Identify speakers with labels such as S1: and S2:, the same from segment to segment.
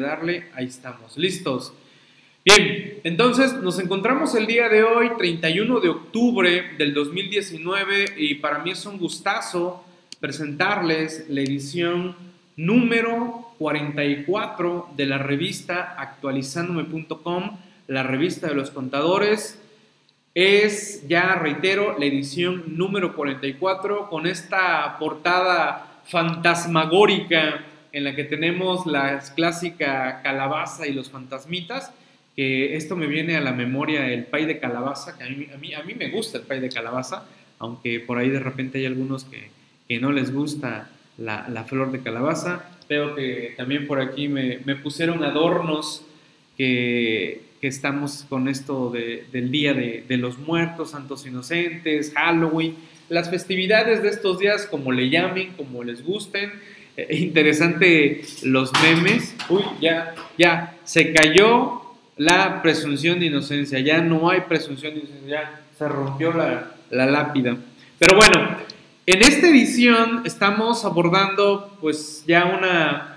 S1: darle, ahí estamos, listos. Bien, entonces nos encontramos el día de hoy, 31 de octubre del 2019, y para mí es un gustazo presentarles la edición número 44 de la revista actualizándome.com, la revista de los contadores. Es, ya reitero, la edición número 44 con esta portada fantasmagórica en la que tenemos la clásica calabaza y los fantasmitas, que esto me viene a la memoria el pay de calabaza, que a mí, me gusta el pay de calabaza, aunque por ahí de repente hay algunos que, no les gusta la, flor de calabaza. Veo que también por aquí me, pusieron adornos que, estamos con esto de, del Día de, de, los Muertos, Santos Inocentes, Halloween, las festividades de estos días, como le llamen, como les gusten. Eh, interesante los memes. Uy, ya, ya, se cayó la presunción de inocencia, ya no hay presunción de inocencia, ya se rompió la, la lápida. Pero bueno, en esta edición estamos abordando pues ya una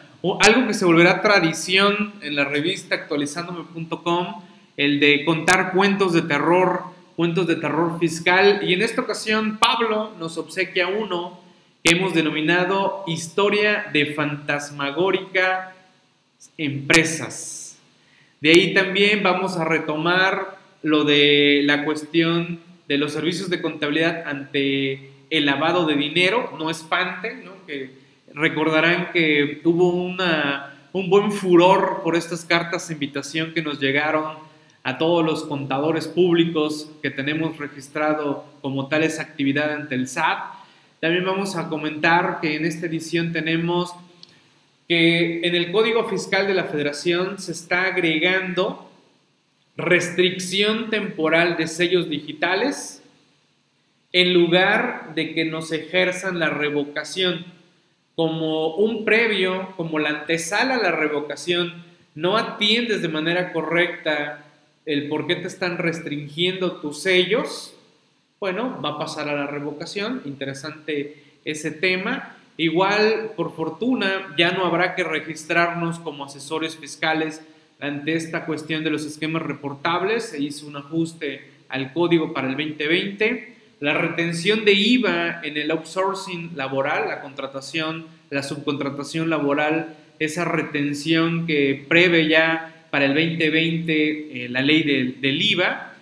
S1: algo que se volverá tradición en la revista actualizándome.com, el de contar cuentos de terror, cuentos de terror fiscal. Y en esta ocasión Pablo nos obsequia uno hemos denominado Historia de Fantasmagórica Empresas. De ahí también vamos a retomar lo de la cuestión de los servicios de contabilidad ante el lavado de dinero, no espante. Que, recordarán que hubo una, un buen furor por estas cartas de invitación que nos llegaron a todos los contadores públicos que tenemos registrado como tales actividad ante el SAT. También vamos a comentar que en esta edición tenemos que en el Código Fiscal de la Federación se está agregando restricción temporal de sellos digitales en lugar de que nos ejerzan la revocación. Como un previo, como la antesala a la revocación, no atiendes de manera correcta el por qué te están restringiendo tus sellos, bueno, va a pasar a la revocación. Interesante ese tema. Igual, por fortuna, ya no habrá que registrarnos como asesores fiscales ante esta cuestión de los esquemas reportables. Se hizo un ajuste al código para el 2020. La retención de IVA en el outsourcing laboral, la contratación, la subcontratación laboral, esa retención que prevé ya para el 2020 eh, la ley del IVA.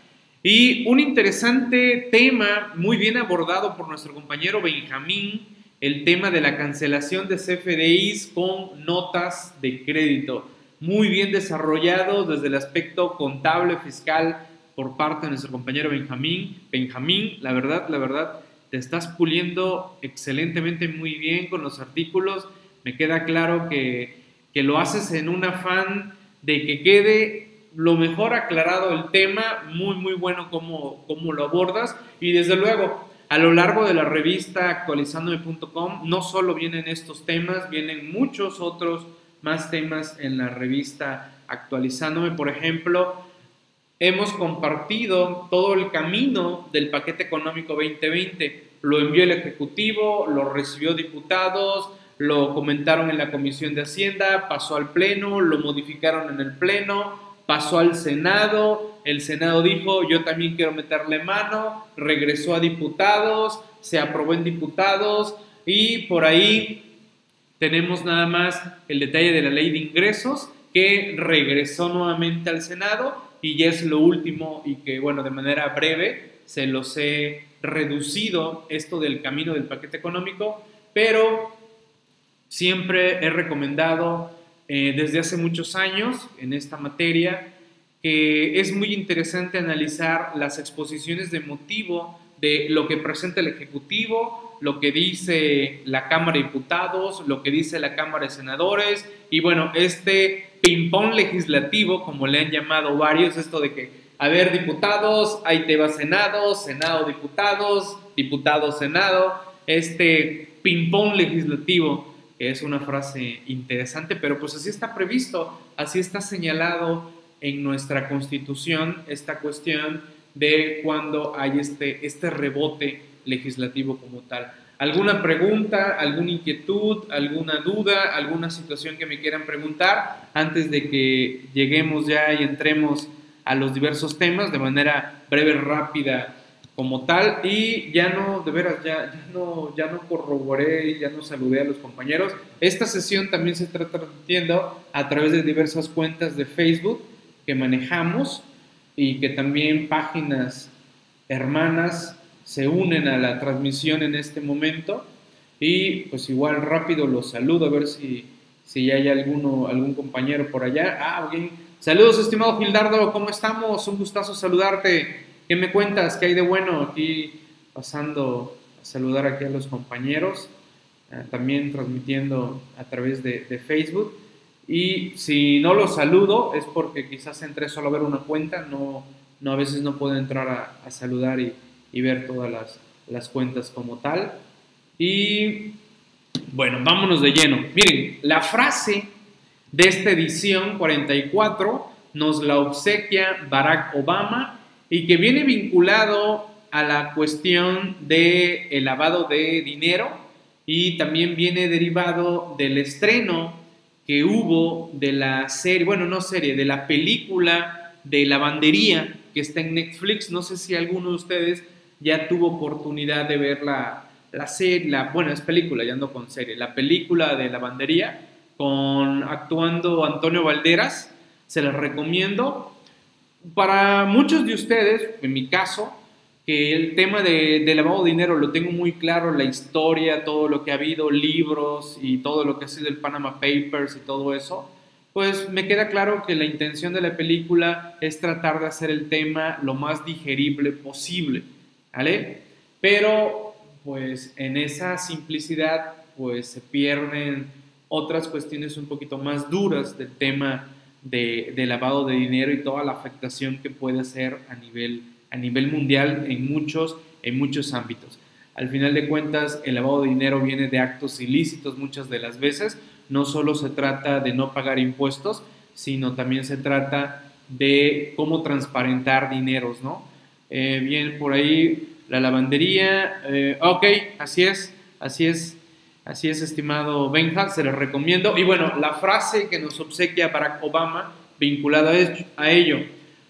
S1: Y un interesante tema muy bien abordado por nuestro compañero Benjamín, el tema de la cancelación de CFDIs con notas de crédito. Muy bien desarrollado desde el aspecto contable, fiscal, por parte de nuestro compañero Benjamín. Benjamín, la verdad, la verdad, te estás puliendo excelentemente muy bien con los artículos. Me queda claro que, que lo haces en un afán de que quede lo mejor aclarado el tema, muy, muy bueno cómo, cómo lo abordas. Y desde luego, a lo largo de la revista actualizándome.com, no solo vienen estos temas, vienen muchos otros más temas en la revista actualizándome. Por ejemplo, hemos compartido todo el camino del paquete económico 2020. Lo envió el Ejecutivo, lo recibió diputados, lo comentaron en la Comisión de Hacienda, pasó al Pleno, lo modificaron en el Pleno, pasó al Senado, el Senado dijo yo también quiero meterle mano, regresó a diputados, se aprobó en diputados y por ahí tenemos nada más el detalle de la ley de ingresos que regresó nuevamente al Senado y ya es lo último y que, bueno, de manera breve se los he reducido esto del camino del paquete económico, pero siempre he recomendado eh, desde hace muchos años en esta materia que es muy interesante analizar las exposiciones de motivo de lo que presenta el Ejecutivo, lo que dice la Cámara de Diputados, lo que dice la Cámara de Senadores, y bueno, este ping-pong legislativo, como le han llamado varios, esto de que, a ver, diputados, ahí te va Senado, Senado, diputados, diputados, Senado, este ping-pong legislativo, es una frase interesante, pero pues así está previsto, así está señalado en nuestra constitución esta cuestión de cuando hay este, este rebote legislativo como tal. ¿Alguna pregunta, alguna inquietud, alguna duda, alguna situación que me quieran preguntar antes de que lleguemos ya y entremos a los diversos temas de manera breve, rápida como tal y ya no, de veras, ya, ya, no, ya no corroboré, ya no saludé a los compañeros. Esta sesión también se está transmitiendo a través de diversas cuentas de Facebook que manejamos y que también páginas hermanas se unen a la transmisión en este momento y pues igual rápido los saludo a ver si, si hay alguno, algún compañero por allá. Ah, bien. Saludos, estimado Gildardo, ¿cómo estamos? Un gustazo saludarte. ¿Qué me cuentas? ¿Qué hay de bueno? Aquí pasando a saludar aquí a los compañeros, eh, también transmitiendo a través de, Facebook. Y si no los saludo es porque quizás entré solo a ver una cuenta, no, no a veces no puedo entrar a, saludar y, ver todas las, las cuentas como tal. Y bueno, vámonos de lleno. Miren, la frase de esta edición 44 nos la obsequia Barack Obama y que viene vinculado a la cuestión del el lavado de dinero y también viene derivado del estreno que hubo de la serie, bueno, no serie, de la película de lavandería que está en Netflix. No sé si alguno de ustedes ya tuvo oportunidad de ver la, la serie, la, bueno, es película, ya ando con serie, la película de lavandería con actuando Antonio Valderas, se las recomiendo. Para muchos de ustedes, en mi caso, que el tema de, lavado de dinero lo tengo muy claro, la historia, todo lo que ha habido, libros y todo lo que ha sido el Panama Papers y todo eso, pues me queda claro que la intención de la película es tratar de hacer el tema lo más digerible posible, ¿vale? Pero pues en esa simplicidad pues se pierden otras cuestiones un poquito más duras del tema de, lavado de dinero y toda la afectación que puede hacer a nivel, a nivel mundial en muchos, en muchos ámbitos. Al final de cuentas, el lavado de dinero viene de actos ilícitos muchas de las veces. No solo se trata de no pagar impuestos, sino también se trata de cómo transparentar dineros, ¿no? Eh, bien, por ahí la lavandería. Eh, ok, así es, así es. Así es, estimado Benja, se los recomiendo. Y bueno, la frase que nos obsequia Barack Obama vinculada a ello.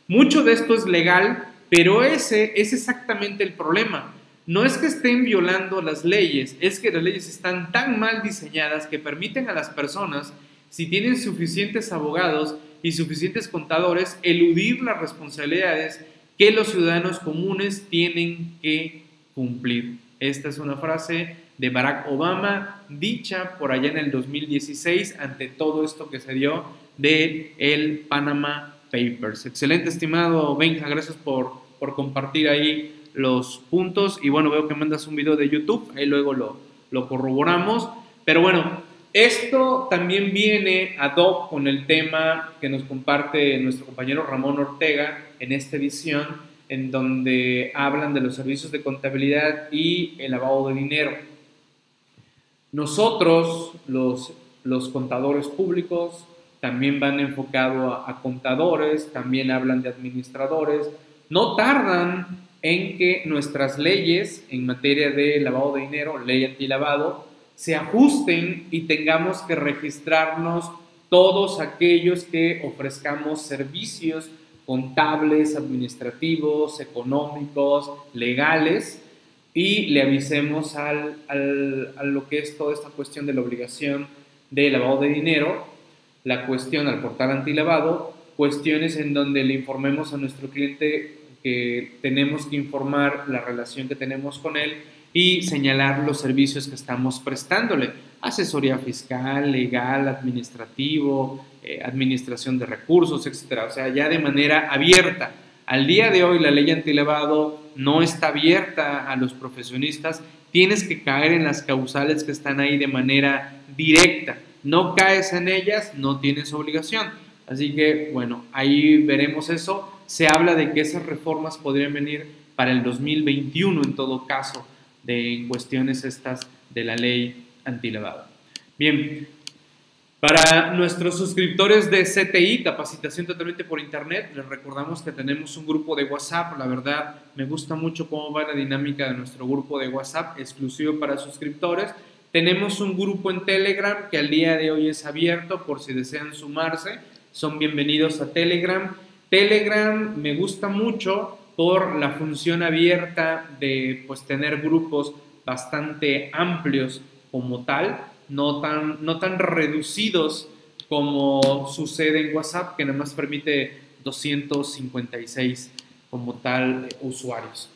S1: Mucho de esto es legal, pero ese es exactamente el problema. No es que estén violando las leyes, es que las leyes están tan mal diseñadas que permiten a las personas, si tienen suficientes abogados y suficientes contadores, eludir las responsabilidades que los ciudadanos comunes tienen que cumplir. Esta es una frase de Barack Obama, dicha por allá en el 2016 ante todo esto que se dio de el Panama Papers. Excelente, estimado Benja, gracias por, por compartir ahí los puntos y bueno, veo que mandas un video de YouTube, ahí luego lo, lo corroboramos, pero bueno, esto también viene ad hoc con el tema que nos comparte nuestro compañero Ramón Ortega en esta edición, en donde hablan de los servicios de contabilidad y el lavado de dinero. Nosotros, los, los contadores públicos, también van enfocados a, a, contadores, también hablan de administradores, no tardan en que nuestras leyes en materia de lavado de dinero, ley antilavado, se ajusten y tengamos que registrarnos todos aquellos que ofrezcamos servicios contables, administrativos, económicos, legales, y le avisemos al, al, a lo que es toda esta cuestión de la obligación de lavado de dinero, la cuestión al portal antilavado, cuestiones en donde le informemos a nuestro cliente que tenemos que informar la relación que tenemos con él y señalar los servicios que estamos prestándole. Asesoría fiscal, legal, administrativo, eh, administración de recursos, etc. O sea, ya de manera abierta. Al día de hoy la ley antilevado no está abierta a los profesionistas, tienes que caer en las causales que están ahí de manera directa. No caes en ellas, no tienes obligación. Así que, bueno, ahí veremos eso. Se habla de que esas reformas podrían venir para el 2021 en todo caso, de cuestiones estas de la ley antilevado. Bien, Para nuestros suscriptores de CTI, capacitación totalmente por internet, les recordamos que tenemos un grupo de WhatsApp. La verdad, me gusta mucho cómo va la dinámica de nuestro grupo de WhatsApp exclusivo para suscriptores. Tenemos un grupo en Telegram que al día de hoy es abierto por si desean sumarse. Son bienvenidos a Telegram. Telegram me gusta mucho por la función abierta de pues, tener grupos bastante amplios como tal no tan, no tan reducidos como sucede en WhatsApp, que nada más permite 256 como tal usuarios.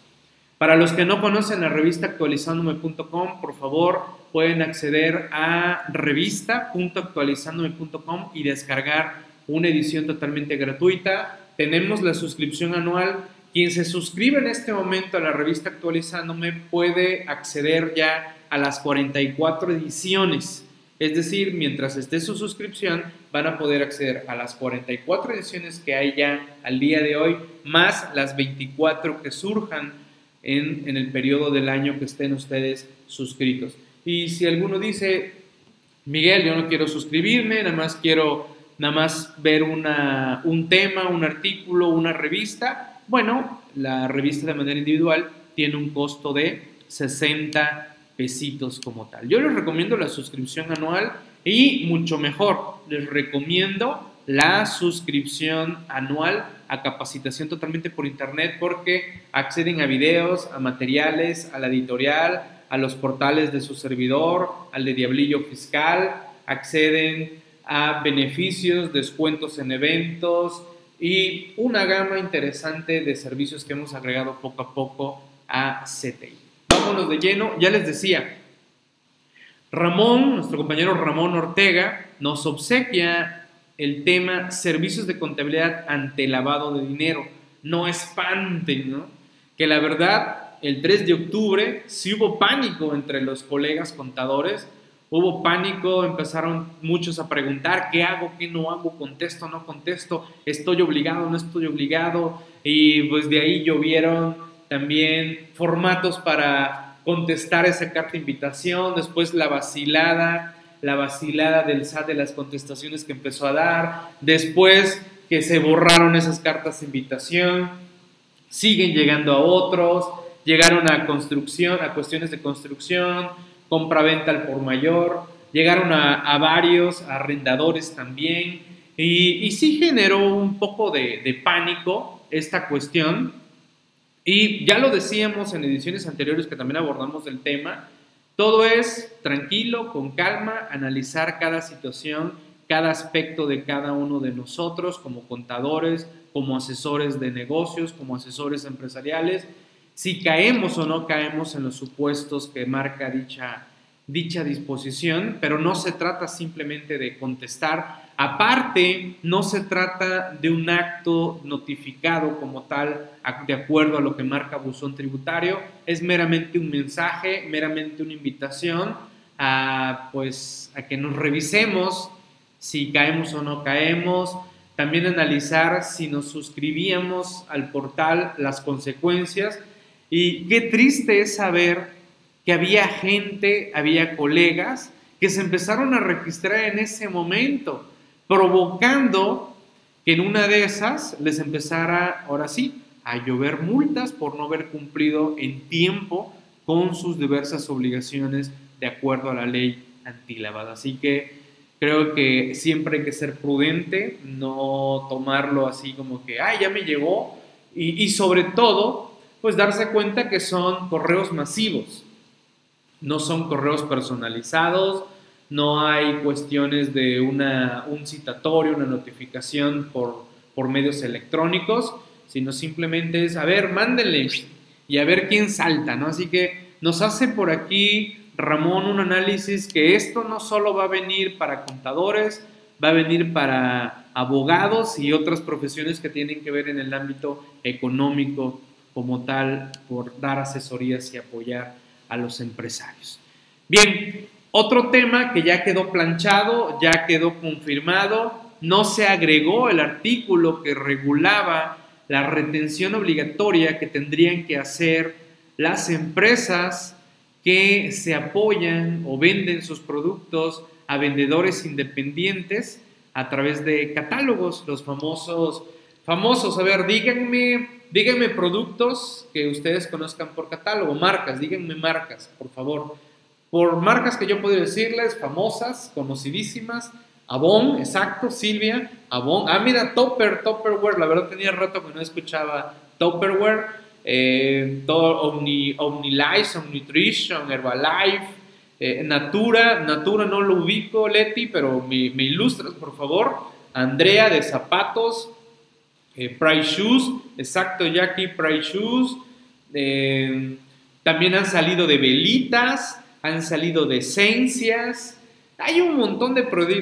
S1: Para los que no conocen la revista actualizandome.com, por favor pueden acceder a revista.actualizandome.com y descargar una edición totalmente gratuita. Tenemos la suscripción anual. Quien se suscribe en este momento a la revista Actualizándome puede acceder ya a las 44 ediciones. Es decir, mientras esté su suscripción, van a poder acceder a las 44 ediciones que hay ya al día de hoy, más las 24 que surjan en, en, el periodo del año que estén ustedes suscritos. Y si alguno dice, Miguel, yo no quiero suscribirme, nada más quiero nada más ver una, un tema, un artículo, una revista, bueno, la revista de manera individual tiene un costo de 60 pesitos como tal. Yo les recomiendo la suscripción anual y mucho mejor, les recomiendo la suscripción anual a capacitación totalmente por internet porque acceden a videos, a materiales, a la editorial, a los portales de su servidor, al de Diablillo Fiscal, acceden a beneficios, descuentos en eventos y una gama interesante de servicios que hemos agregado poco a poco a CTI de lleno. Ya les decía, Ramón, nuestro compañero Ramón Ortega, nos obsequia el tema servicios de contabilidad ante lavado de dinero. No espanten, ¿no? Que la verdad, el 3 de octubre sí hubo pánico entre los colegas contadores. Hubo pánico, empezaron muchos a preguntar, ¿qué hago? ¿Qué no hago? ¿Contesto? ¿No contesto? ¿Estoy obligado? ¿No estoy obligado? Y pues de ahí llovieron también formatos para contestar esa carta de invitación, después la vacilada, la vacilada del SAT de las contestaciones que empezó a dar, después que se borraron esas cartas de invitación, siguen llegando a otros, llegaron a construcción, a cuestiones de construcción, compra-venta al por mayor, llegaron a, varios, arrendadores también, y, y, sí generó un poco de, de pánico esta cuestión, y ya lo decíamos en ediciones anteriores que también abordamos el tema, todo es tranquilo, con calma, analizar cada situación, cada aspecto de cada uno de nosotros como contadores, como asesores de negocios, como asesores empresariales, si caemos o no caemos en los supuestos que marca dicha, dicha disposición, pero no se trata simplemente de contestar. Aparte, no se trata de un acto notificado como tal, de acuerdo a lo que marca buzón tributario, es meramente un mensaje, meramente una invitación a, pues, a que nos revisemos si caemos o no caemos, también analizar si nos suscribíamos al portal, las consecuencias. Y qué triste es saber que había gente, había colegas que se empezaron a registrar en ese momento provocando que en una de esas les empezara, ahora sí, a llover multas por no haber cumplido en tiempo con sus diversas obligaciones de acuerdo a la ley antilavada. Así que creo que siempre hay que ser prudente, no tomarlo así como que, ay, ya me llegó, y, y sobre todo, pues darse cuenta que son correos masivos, no son correos personalizados, no hay cuestiones de una, un citatorio, una notificación por, por medios electrónicos, sino simplemente es, a ver, mándenle y a ver quién salta, ¿no? Así que nos hace por aquí Ramón un análisis que esto no solo va a venir para contadores, va a venir para abogados y otras profesiones que tienen que ver en el ámbito económico como tal, por dar asesorías y apoyar a los empresarios. Bien, otro tema que ya quedó planchado, ya quedó confirmado, no se agregó el artículo que regulaba la retención obligatoria que tendrían que hacer las empresas que se apoyan o venden sus productos a vendedores independientes a través de catálogos, los famosos, famosos, a ver, díganme, díganme productos que ustedes conozcan por catálogo, marcas, díganme marcas, por favor. Por marcas que yo puedo decirles, famosas, conocidísimas, Avon, exacto, Silvia, Avon. Ah, mira, Topper, Topperware, la verdad tenía rato que no escuchaba Topperware, eh, Omni, OmniLife, Omnitrition, Herbalife, eh, Natura, Natura no lo ubico, Leti, pero me, ilustras, por favor. Andrea de Zapatos, eh, Price Shoes, exacto, Jackie, Price Shoes. Eh, también han salido de velitas, han salido de esencias. Hay un montón de,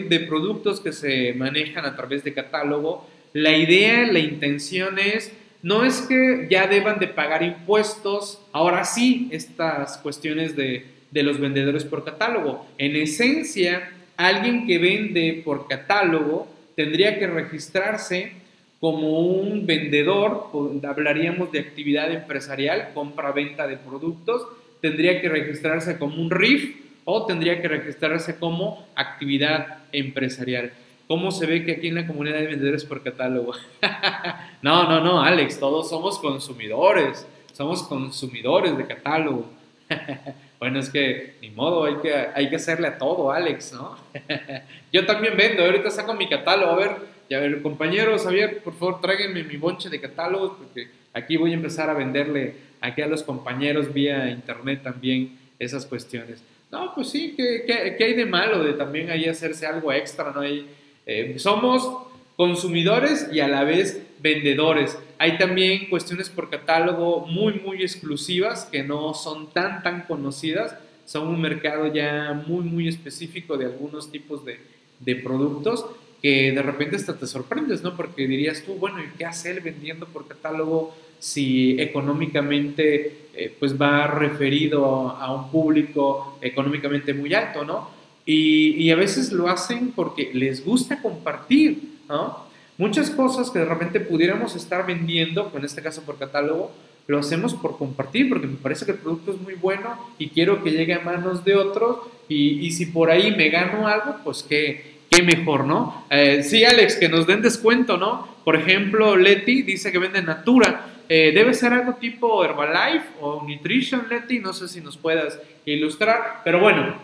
S1: de productos que se manejan a través de catálogo. La idea, la intención es no es que ya deban de pagar impuestos, ahora sí, estas cuestiones de de los vendedores por catálogo. En esencia, alguien que vende por catálogo tendría que registrarse como un vendedor, hablaríamos de actividad empresarial, compra-venta de productos, tendría que registrarse como un RIF o tendría que registrarse como actividad empresarial. ¿Cómo se ve que aquí en la comunidad hay vendedores por catálogo? no, no, no, Alex, todos somos consumidores, somos consumidores de catálogo. Bueno, es que ni modo, hay que, hay que hacerle a todo, Alex, ¿no? Yo también vendo, ahorita saco mi catálogo, a ver, y a ver, compañeros, Javier, por favor, tráiganme mi bonche de catálogos, porque aquí voy a empezar a venderle aquí a los compañeros vía internet también esas cuestiones. No, pues sí, ¿qué, qué, hay de malo de también ahí hacerse algo extra, no? Hay, eh, somos consumidores y a la vez vendedores. Hay también cuestiones por catálogo muy, muy exclusivas que no son tan, tan conocidas. Son un mercado ya muy, muy específico de algunos tipos de, de productos que de repente hasta te sorprendes, ¿no? Porque dirías tú, bueno, ¿y qué hace él vendiendo por catálogo si económicamente eh, pues va referido a un público económicamente muy alto, ¿no? Y, y, a veces lo hacen porque les gusta compartir, ¿no? Muchas cosas que de repente pudiéramos estar vendiendo, en este caso por catálogo, lo hacemos por compartir, porque me parece que el producto es muy bueno y quiero que llegue a manos de otros y, si por ahí me gano algo, pues qué, qué mejor, ¿no? Eh, sí, Alex, que nos den descuento, ¿no? Por ejemplo, Leti dice que vende Natura. Eh, debe ser algo tipo Herbalife o Nutrition, Leti, no sé si nos puedas ilustrar, pero bueno,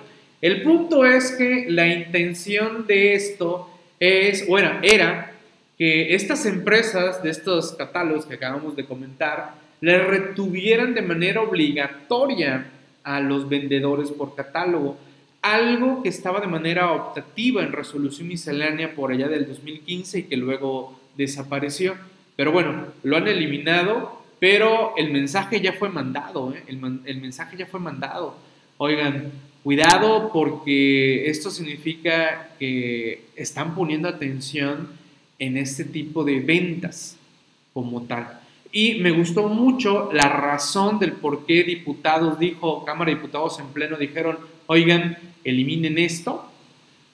S1: el punto es que la intención de esto es, bueno, era que estas empresas de estos catálogos que acabamos de comentar le retuvieran de manera obligatoria a los vendedores por catálogo, algo que estaba de manera optativa en resolución miscelánea por allá del 2015 y que luego desapareció. Pero bueno, lo han eliminado, pero el mensaje ya fue mandado, ¿eh? el, el mensaje ya fue mandado. Oigan, cuidado porque esto significa que están poniendo atención en este tipo de ventas como tal. Y me gustó mucho la razón del por qué diputados dijo, Cámara de Diputados en pleno dijeron, oigan, eliminen esto,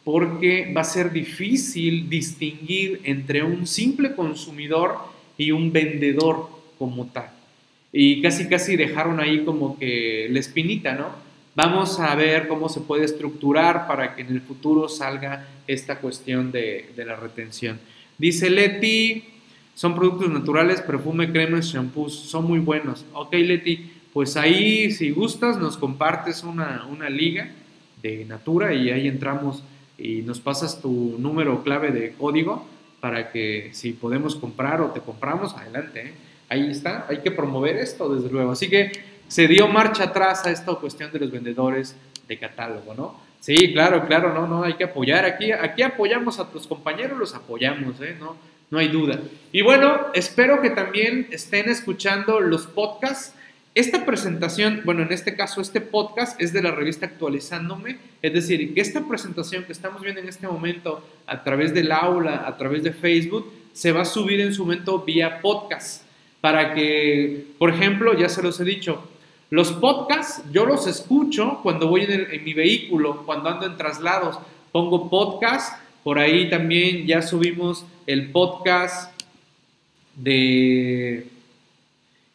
S1: porque va a ser difícil distinguir entre un simple consumidor y un vendedor como tal. Y casi casi dejaron ahí como que la espinita, ¿no? Vamos a ver cómo se puede estructurar para que en el futuro salga esta cuestión de, la retención. Dice Leti, son productos naturales, perfume, cremas, shampoos, son muy buenos. Ok, Leti, pues ahí si gustas nos compartes una, una liga de Natura y ahí entramos y nos pasas tu número clave de código para que si podemos comprar o te compramos, adelante. ¿eh? Ahí está, hay que promover esto desde luego. Así que se dio marcha atrás a esta cuestión de los vendedores de catálogo, ¿no? Sí, claro, claro, no, no, hay que apoyar. Aquí, aquí apoyamos a tus compañeros, los apoyamos, ¿eh? No, no hay duda. Y bueno, espero que también estén escuchando los podcasts. Esta presentación, bueno, en este caso, este podcast es de la revista Actualizándome, es decir, que esta presentación que estamos viendo en este momento a través del aula, a través de Facebook, se va a subir en su momento vía podcast, para que, por ejemplo, ya se los he dicho, los podcasts yo los escucho cuando voy en, mi vehículo, cuando ando en traslados. Pongo podcast, por ahí también ya subimos el podcast de...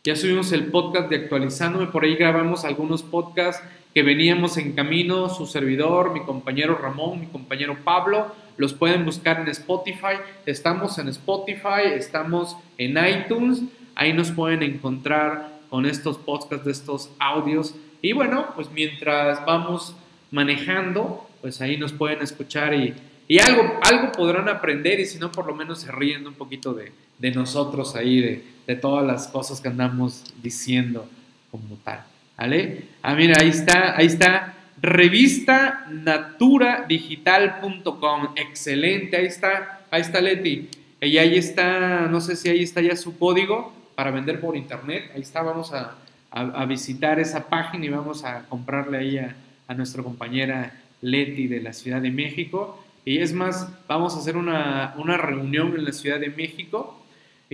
S1: Ya subimos el podcast de actualizándome, por ahí grabamos algunos podcasts que veníamos en camino, su servidor, mi compañero Ramón, mi compañero Pablo, los pueden buscar en Spotify, estamos en Spotify, estamos en iTunes, ahí nos pueden encontrar con estos podcasts, de estos audios. Y bueno, pues mientras vamos manejando, pues ahí nos pueden escuchar y, algo, algo podrán aprender y si no, por lo menos se ríen un poquito de, nosotros ahí, de, de todas las cosas que andamos diciendo como tal. ¿Vale? Ah, mira, ahí está, ahí está. Revista naturadigital.com. Excelente, ahí está, ahí está Leti. Y ahí está, no sé si ahí está ya su código para vender por internet. Ahí está, vamos a, visitar esa página y vamos a comprarle ahí a, a nuestra compañera Leti de la Ciudad de México. Y es más, vamos a hacer una, una reunión en la Ciudad de México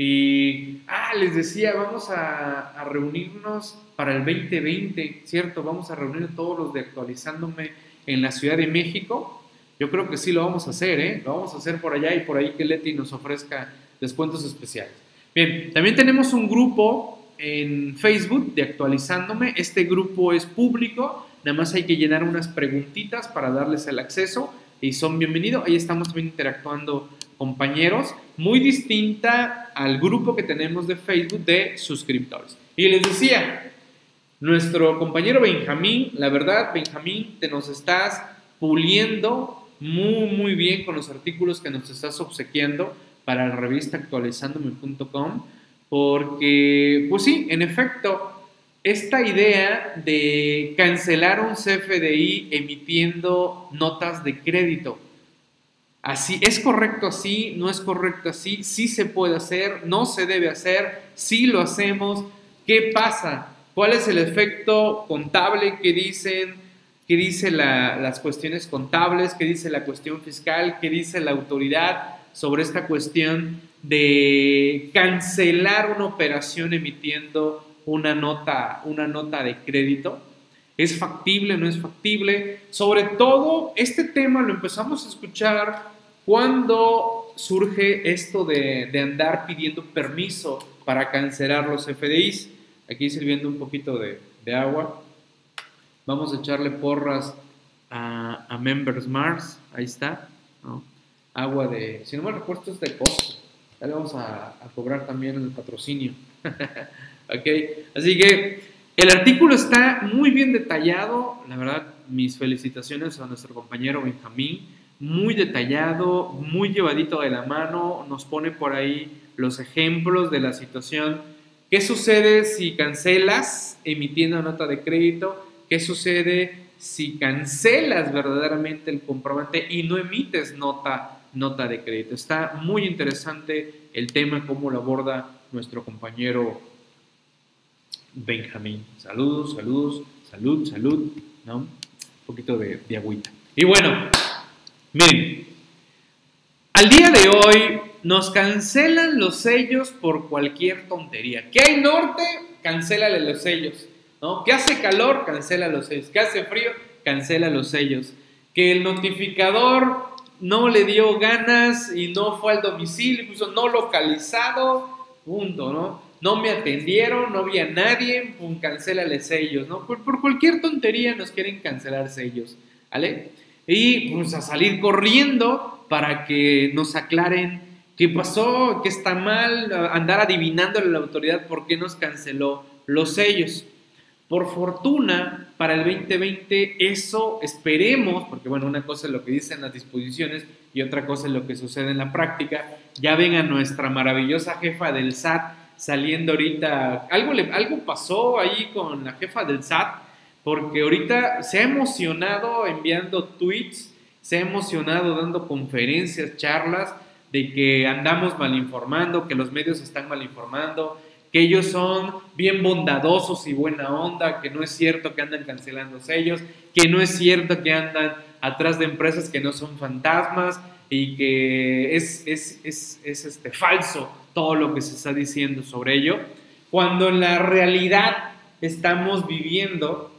S1: y, ah, les decía, vamos a, reunirnos para el 2020, ¿cierto? Vamos a reunir todos los de actualizándome en la Ciudad de México. Yo creo que sí lo vamos a hacer, ¿eh? Lo vamos a hacer por allá y por ahí que Leti nos ofrezca descuentos especiales. Bien, también tenemos un grupo en Facebook de actualizándome. Este grupo es público, nada más hay que llenar unas preguntitas para darles el acceso y son bienvenidos. Ahí estamos también interactuando compañeros, muy distinta al grupo que tenemos de Facebook de suscriptores. Y les decía, nuestro compañero Benjamín, la verdad, Benjamín, te nos estás puliendo muy, muy bien con los artículos que nos estás obsequiando para la revista actualizandome.com, porque, pues sí, en efecto, esta idea de cancelar un CFDI emitiendo notas de crédito, Así, ¿es correcto así? ¿No es correcto así? ¿Sí se puede hacer? ¿No se debe hacer? ¿Sí lo hacemos? ¿Qué pasa? ¿Cuál es el efecto contable que dicen? ¿Qué dice las cuestiones contables? ¿Qué dice la cuestión fiscal? ¿Qué dice la autoridad sobre esta cuestión de cancelar una operación emitiendo una nota, una nota de crédito? ¿Es factible? ¿No es factible? Sobre todo, este tema lo empezamos a escuchar cuando surge esto de, andar pidiendo permiso para cancelar los FDIs. Aquí sirviendo un poquito de, agua. Vamos a echarle porras a, Members Mars. Ahí está. Agua de, si no me recuerdo, es de costo. Ya le vamos a, a cobrar también el patrocinio. ok, así que el artículo está muy bien detallado, la verdad, mis felicitaciones a nuestro compañero Benjamín, muy detallado, muy llevadito de la mano, nos pone por ahí los ejemplos de la situación. ¿Qué sucede si cancelas emitiendo nota de crédito? ¿Qué sucede si cancelas verdaderamente el comprobante y no emites nota, nota de crédito? Está muy interesante el tema, cómo lo aborda nuestro compañero Benjamín. Saludos, saludos, salud, salud, ¿no? Un poquito de, agüita. Y bueno, miren, al día de hoy nos cancelan los sellos por cualquier tontería. ¿Qué hay norte? Cancélale los sellos. ¿no? ¿Qué hace calor? Cancela los sellos. ¿Qué hace frío? Cancela los sellos. Que el notificador no le dio ganas y no fue al domicilio, incluso no localizado, punto, ¿no? No me atendieron, no había nadie, pum, cancélale sellos, ¿no? Por, cualquier tontería nos quieren cancelar sellos, ¿vale? Y pues a salir corriendo para que nos aclaren qué pasó, qué está mal, andar adivinándole a la autoridad por qué nos canceló los sellos. Por fortuna, para el 2020 eso esperemos, porque bueno, una cosa es lo que dicen las disposiciones y otra cosa es lo que sucede en la práctica. Ya ven a nuestra maravillosa jefa del SAT saliendo ahorita. Algo, algo pasó ahí con la jefa del SAT, porque ahorita se ha emocionado enviando tweets, se ha emocionado dando conferencias, charlas, de que andamos mal informando, que los medios están mal informando, que ellos son bien bondadosos y buena onda, que no es cierto que andan cancelando sellos, que no es cierto que andan atrás de empresas que no son fantasmas y que es, es, es, es este, falso todo lo que se está diciendo sobre ello, cuando en la realidad estamos viviendo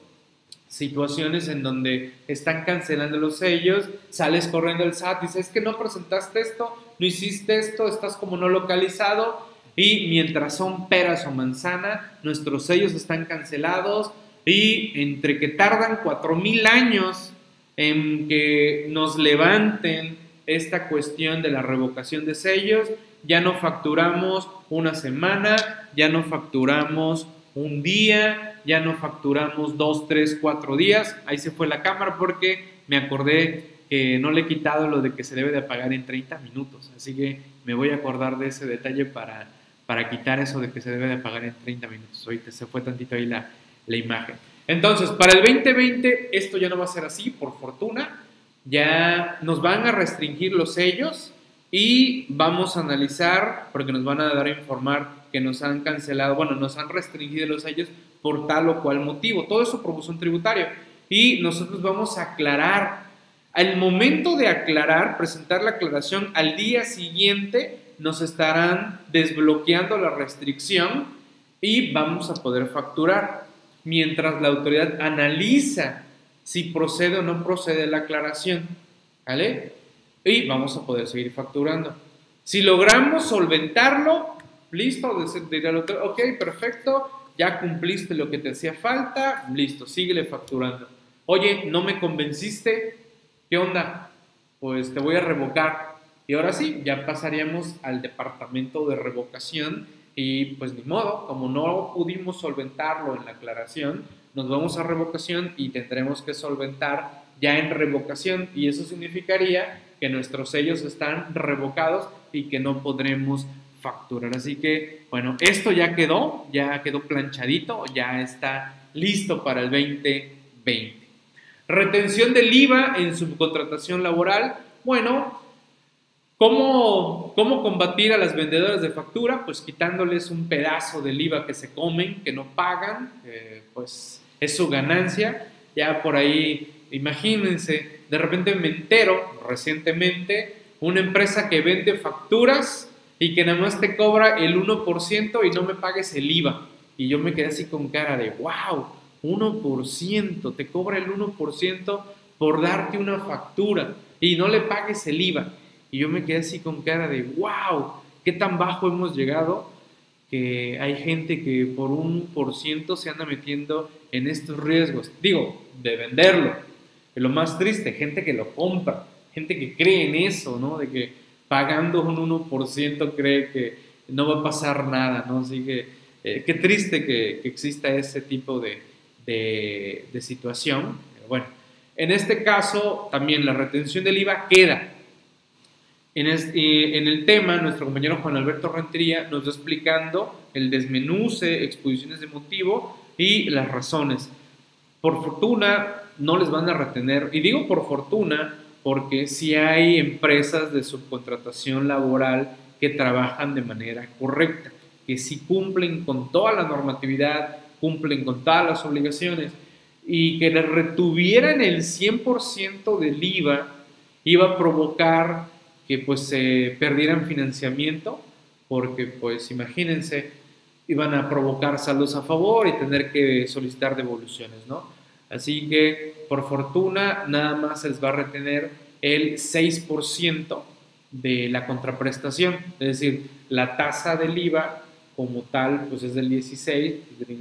S1: situaciones en donde están cancelando los sellos, sales corriendo al SAT, dices que no presentaste esto, no hiciste esto, estás como no localizado y mientras son peras o manzana, nuestros sellos están cancelados y entre que tardan 4.000 años en que nos levanten esta cuestión de la revocación de sellos, ya no facturamos una semana, ya no facturamos un día, ya no facturamos dos, tres, cuatro días. Ahí se fue la cámara porque me acordé que no le he quitado lo de que se debe de pagar en 30 minutos. Así que me voy a acordar de ese detalle para, para quitar eso de que se debe de pagar en 30 minutos. Ahorita se fue tantito ahí la, la imagen. Entonces, para el 2020 esto ya no va a ser así, por fortuna. Ya nos van a restringir los sellos y vamos a analizar, porque nos van a dar a informar que nos han cancelado, bueno, nos han restringido los sellos por tal o cual motivo. Todo eso por un tributario. Y nosotros vamos a aclarar. Al momento de aclarar, presentar la aclaración, al día siguiente nos estarán desbloqueando la restricción y vamos a poder facturar. Mientras la autoridad analiza si procede o no procede la aclaración. ¿Vale? Y vamos a poder seguir facturando. Si logramos solventarlo, listo, dirá el otro, ok, perfecto, ya cumpliste lo que te hacía falta, listo, síguele facturando. Oye, no me convenciste, ¿qué onda? Pues te voy a revocar. Y ahora sí, ya pasaríamos al departamento de revocación y pues ni modo, como no pudimos solventarlo en la aclaración, nos vamos a revocación y tendremos que solventar ya en revocación y eso significaría que nuestros sellos están revocados y que no podremos facturar. Así que, bueno, esto ya quedó, ya quedó planchadito, ya está listo para el 2020. Retención del IVA en subcontratación laboral. Bueno, ¿cómo, ¿cómo combatir a las vendedoras de factura? Pues quitándoles un pedazo del IVA que se comen, que no pagan, pues es su ganancia. Ya por ahí, imagínense, de repente me entero recientemente, una empresa que vende facturas y que nada más te cobra el 1% y no me pagues el IVA. Y yo me quedé así con cara de, wow, 1%, te cobra el 1% por darte una factura y no le pagues el IVA. Y yo me quedé así con cara de, wow, qué tan bajo hemos llegado que hay gente que por un por ciento se anda metiendo en estos riesgos. Digo, de venderlo. Que lo más triste, gente que lo compra, gente que cree en eso, ¿no? De que pagando un 1% cree que no va a pasar nada, ¿no? Así que eh, qué triste que, exista ese tipo de, de, situación. bueno, en este caso también la retención del IVA queda. En, en el tema, nuestro compañero Juan Alberto Rentería nos está explicando el desmenuce, exposiciones de motivo y las razones. Por fortuna no les van a retener, y digo por fortuna porque si hay empresas de subcontratación laboral que trabajan de manera correcta, que si cumplen con toda la normatividad, cumplen con todas las obligaciones y que les retuvieran el 100% del IVA, iba a provocar que pues se perdieran financiamiento, porque pues imagínense, iban a provocar saldos a favor y tener que solicitar devoluciones, ¿no? Así que, por fortuna, nada más se les va a retener el 6% de la contraprestación. Es decir, la tasa del IVA como tal, pues es del 16,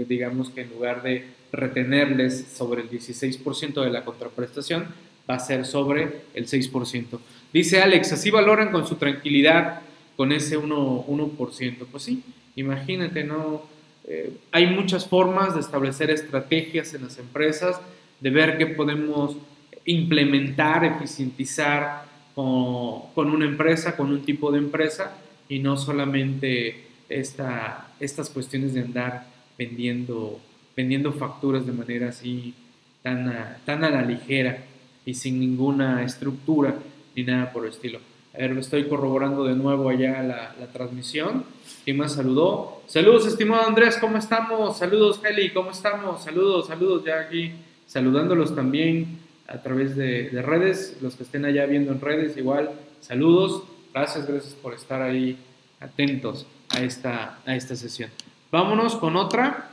S1: digamos que en lugar de retenerles sobre el 16% de la contraprestación, va a ser sobre el 6%. Dice Alex, así valoran con su tranquilidad con ese 1%. 1%. Pues sí, imagínate, ¿no? Eh, hay muchas formas de establecer estrategias en las empresas, de ver qué podemos implementar, eficientizar con, una empresa, con un tipo de empresa, y no solamente esta, estas cuestiones de andar vendiendo, vendiendo facturas de manera así tan tan a la ligera y sin ninguna estructura ni nada por el estilo. A ver, estoy corroborando de nuevo allá la, transmisión. ¿Quién más saludó? Saludos, estimado Andrés, ¿cómo estamos? Saludos, Heli, ¿cómo estamos? Saludos, saludos, ya aquí saludándolos también a través de, de, redes. Los que estén allá viendo en redes, igual, saludos. Gracias, gracias por estar ahí atentos a esta, a esta sesión. Vámonos con otra.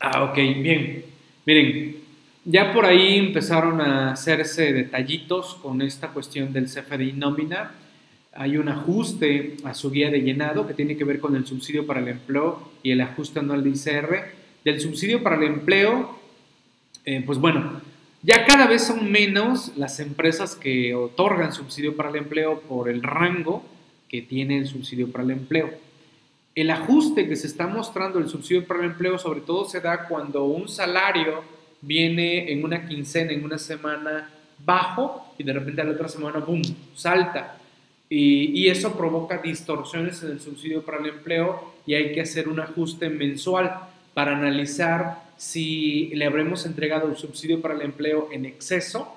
S1: Ah, ok, bien. Miren, ya por ahí empezaron a hacerse detallitos con esta cuestión del CFDI nómina. hay un ajuste a su guía de llenado que tiene que ver con el subsidio para el empleo y el ajuste anual de ICR. Del subsidio para el empleo, eh, pues bueno, ya cada vez son menos las empresas que otorgan subsidio para el empleo por el rango que tiene el subsidio para el empleo. El ajuste que se está mostrando el subsidio para el empleo sobre todo se da cuando un salario viene en una quincena, en una semana bajo y de repente a la otra semana, ¡boom!, salta. Y, eso provoca distorsiones en el subsidio para el empleo y hay que hacer un ajuste mensual para analizar si le habremos entregado el subsidio para el empleo en exceso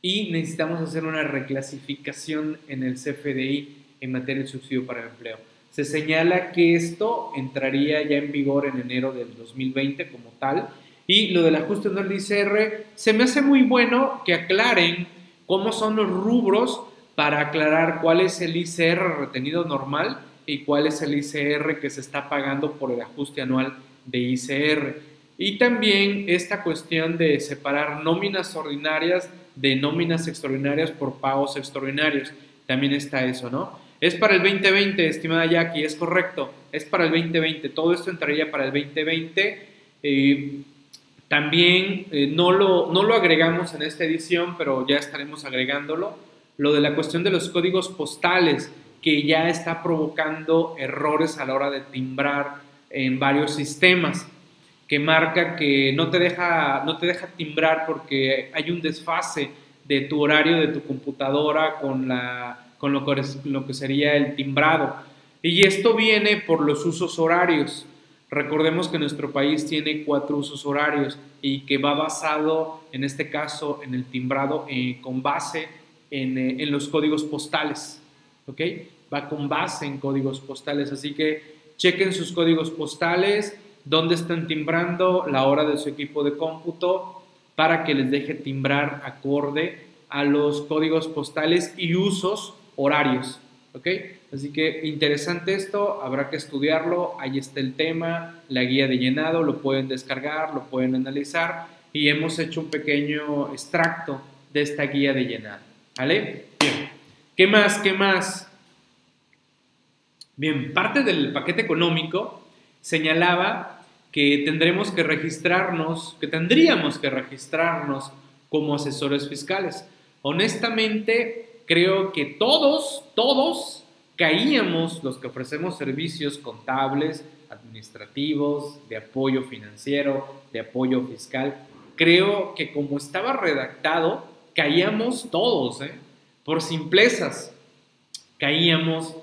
S1: y necesitamos hacer una reclasificación en el CFDI en materia de subsidio para el empleo. Se señala que esto entraría ya en vigor en enero del 2020 como tal y lo del ajuste del ICR se me hace muy bueno que aclaren cómo son los rubros para aclarar cuál es el ICR retenido normal y cuál es el ICR que se está pagando por el ajuste anual de ICR. Y también esta cuestión de separar nóminas ordinarias de nóminas extraordinarias por pagos extraordinarios. También está eso, ¿no? Es para el 2020, estimada Jackie, es correcto. Es para el 2020. Todo esto entraría para el 2020. Eh, también eh, no, lo, no lo agregamos en esta edición, pero ya estaremos agregándolo lo de la cuestión de los códigos postales, que ya está provocando errores a la hora de timbrar en varios sistemas, que marca que no te deja, no te deja timbrar porque hay un desfase de tu horario de tu computadora con, la, con lo, que, lo que sería el timbrado. Y esto viene por los usos horarios. Recordemos que nuestro país tiene cuatro usos horarios y que va basado, en este caso, en el timbrado eh, con base eh, en, los códigos postales, ¿ok? Va con base en códigos postales, así que chequen sus códigos postales, dónde están timbrando, la hora de su equipo de cómputo, para que les deje timbrar acorde a los códigos postales y usos horarios, ¿ok? Así que interesante esto, habrá que estudiarlo, ahí está el tema, la guía de llenado, lo pueden descargar, lo pueden analizar y hemos hecho un pequeño extracto de esta guía de llenado. ¿Vale? Bien. ¿Qué más? ¿Qué más? Bien, parte del paquete económico señalaba que tendremos que registrarnos, que tendríamos que registrarnos como asesores fiscales. Honestamente, creo que todos, todos caíamos los que ofrecemos servicios contables, administrativos, de apoyo financiero, de apoyo fiscal. Creo que como estaba redactado, caíamos todos, ¿eh? por simplezas, caíamos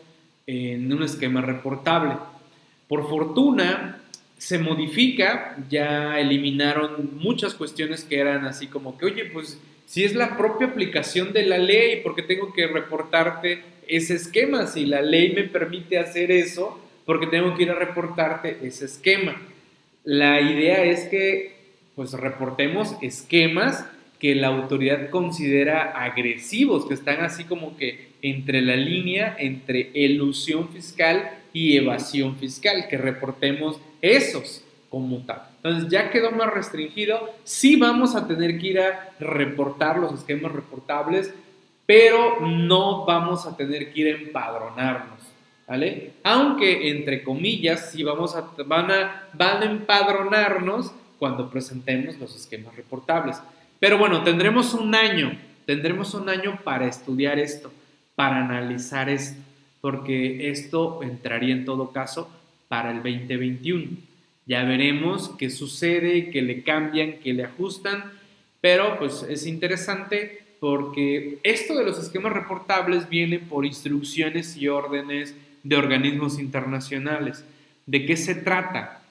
S1: en un esquema reportable. Por fortuna, se modifica, ya eliminaron muchas cuestiones que eran así como que, oye, pues si es la propia aplicación de la ley, ¿por qué tengo que reportarte ese esquema? Si la ley me permite hacer eso, ¿por qué tengo que ir a reportarte ese esquema? La idea es que pues reportemos esquemas que la autoridad considera agresivos, que están así como que entre la línea entre elusión fiscal y evasión fiscal, que reportemos esos como tal. Entonces ya quedó más restringido, sí vamos a tener que ir a reportar los esquemas reportables, pero no vamos a tener que ir a empadronarnos, ¿vale? Aunque entre comillas sí vamos a van a van a empadronarnos cuando presentemos los esquemas reportables. Pero bueno, tendremos un año, tendremos un año para estudiar esto, para analizar esto, porque esto entraría en todo caso para el 2021. Ya veremos qué sucede, qué le cambian, qué le ajustan, pero pues es interesante porque esto de los esquemas reportables viene por instrucciones y órdenes de organismos internacionales. ¿De qué se trata?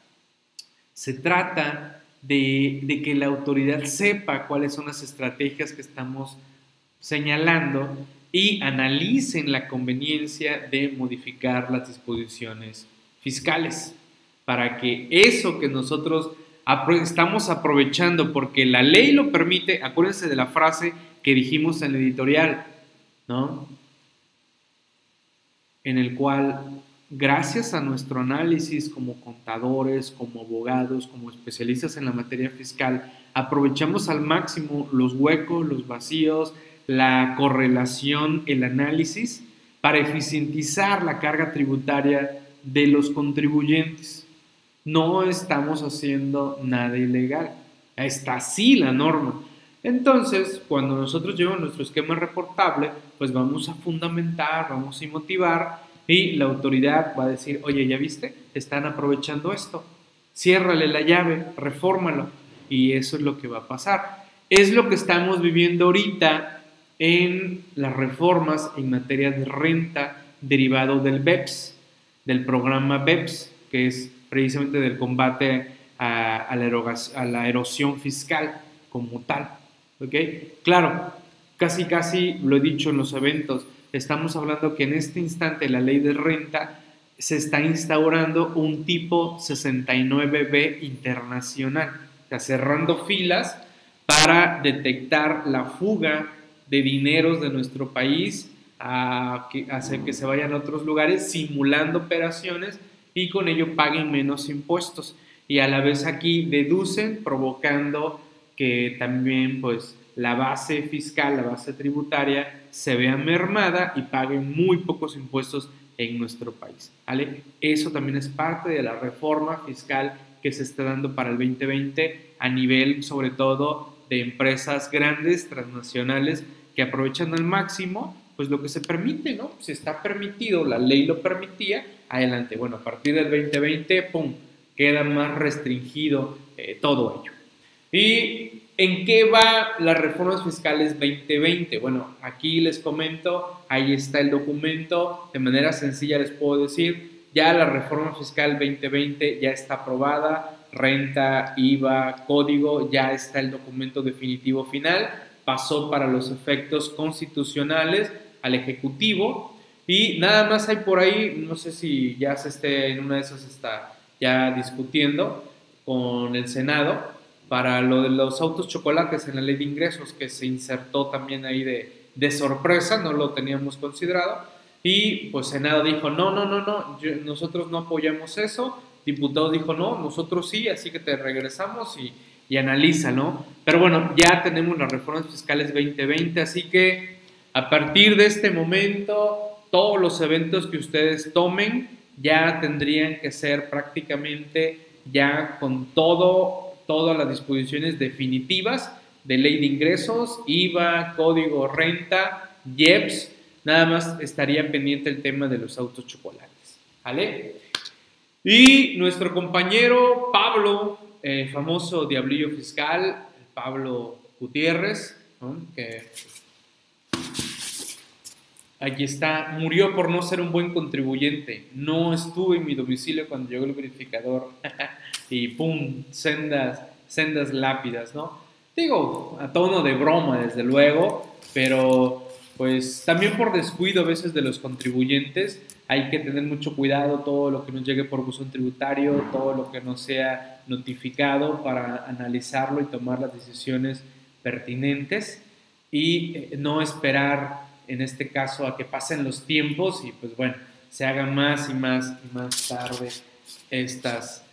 S1: Se trata de, que la autoridad sepa cuáles son las estrategias que estamos señalando y analicen la conveniencia de modificar las disposiciones fiscales para que eso que nosotros estamos aprovechando porque la ley lo permite, acuérdense de la frase que dijimos en el editorial, ¿no? En el cual gracias a nuestro análisis como contadores, como abogados, como especialistas en la materia fiscal, aprovechamos al máximo los huecos, los vacíos, la correlación, el análisis para eficientizar la carga tributaria de los contribuyentes. No estamos haciendo nada ilegal. Está así la norma. Entonces, cuando nosotros llevamos nuestro esquema reportable, pues vamos a fundamentar, vamos a motivar y la autoridad va a decir, oye, ¿ya viste? Están aprovechando esto. Ciérrale la llave, refórmalo. Y eso es lo que va a pasar. Es lo que estamos viviendo ahorita en las reformas en materia de renta derivado del BEPS, del programa BEPS, que es precisamente del combate a, la, erosión fiscal como tal. Claro, casi casi lo he dicho en los eventos, estamos hablando que en este instante la ley de renta se está instaurando un tipo 69B internacional, cerrando filas para detectar la fuga de dineros de nuestro país a hacer que se vayan a otros lugares simulando operaciones y con ello paguen menos impuestos. Y a la vez aquí deducen provocando que también pues la base fiscal, la base tributaria se vea mermada y paguen muy pocos impuestos en nuestro país. ¿vale? Eso también es parte de la reforma fiscal que se está dando para el 2020 a nivel sobre todo de empresas grandes, transnacionales, que aprovechan al máximo pues lo que se permite, ¿no? Si está permitido, la ley lo permitía, adelante. Bueno, a partir del 2020, ¡pum!, queda más restringido eh, todo ello. ¿Y en qué va las reformas fiscales 2020? Bueno, aquí les comento, ahí está el documento, de manera sencilla les puedo decir, ya la reforma fiscal 2020 ya está aprobada, renta, IVA, código, ya está el documento definitivo final, pasó para los efectos constitucionales al Ejecutivo y nada más hay por ahí, no sé si ya se esté en una de esas está ya discutiendo con el Senado para lo de los autos chocolates en la ley de ingresos que se insertó también ahí de, de sorpresa, no lo teníamos considerado. Y pues Senado dijo, no, no, no, no, nosotros no apoyamos eso. Diputado dijo, no, nosotros sí, así que te regresamos y, y analiza, ¿no? Pero bueno, ya tenemos las reformas fiscales 2020, así que a partir de este momento, todos los eventos que ustedes tomen ya tendrían que ser prácticamente ya con todo, todas las disposiciones definitivas de ley de ingresos, IVA, código renta, IEPS, nada más estaría pendiente el tema de los autos chocolates, ¿vale? Y nuestro compañero Pablo el famoso diablillo fiscal, Pablo Gutiérrez, que aquí está, murió por no ser un buen contribuyente. No estuve en mi domicilio cuando llegó el verificador y pum, sendas, sendas lápidas, ¿no? Digo, a tono de broma, desde luego, pero pues también por descuido a veces de los contribuyentes hay que tener mucho cuidado todo lo que nos llegue por buzón tributario, todo lo que no sea notificado para analizarlo y tomar las decisiones pertinentes y eh, no esperar en este caso a que pasen los tiempos y pues bueno, se hagan más y más y más tarde estas,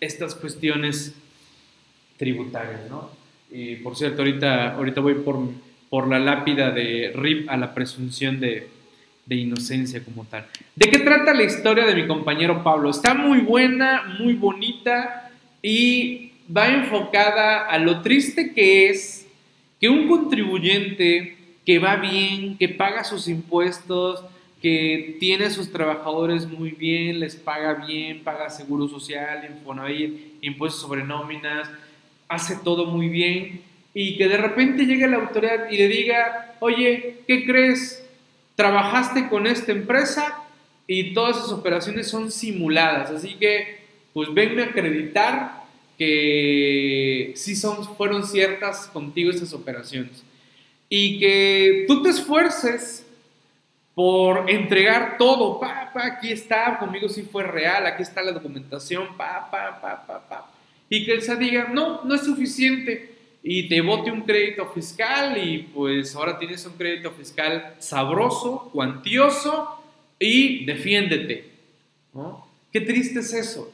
S1: estas cuestiones tributarias, ¿no? Y por cierto, ahorita, ahorita voy por, por la lápida de RIP a la presunción de, de inocencia como tal. ¿De qué trata la historia de mi compañero Pablo? Está muy buena, muy bonita y va enfocada a lo triste que es que un contribuyente que va bien, que paga sus impuestos, que tiene a sus trabajadores muy bien, les paga bien, paga seguro social, Infonavit, impuestos sobre nóminas, hace todo muy bien y que de repente llegue la autoridad y le diga, oye, ¿qué crees? trabajaste con esta empresa y todas esas operaciones son simuladas, así que pues venme a acreditar que sí son, fueron ciertas contigo esas operaciones y que tú te esfuerces por entregar todo, pa, pa, aquí está, conmigo sí fue real, aquí está la documentación, pa, pa, pa, pa, pa. Y que él se diga, no, no es suficiente, y te bote un crédito fiscal y pues ahora tienes un crédito fiscal sabroso, cuantioso y defiéndete. Qué triste es eso.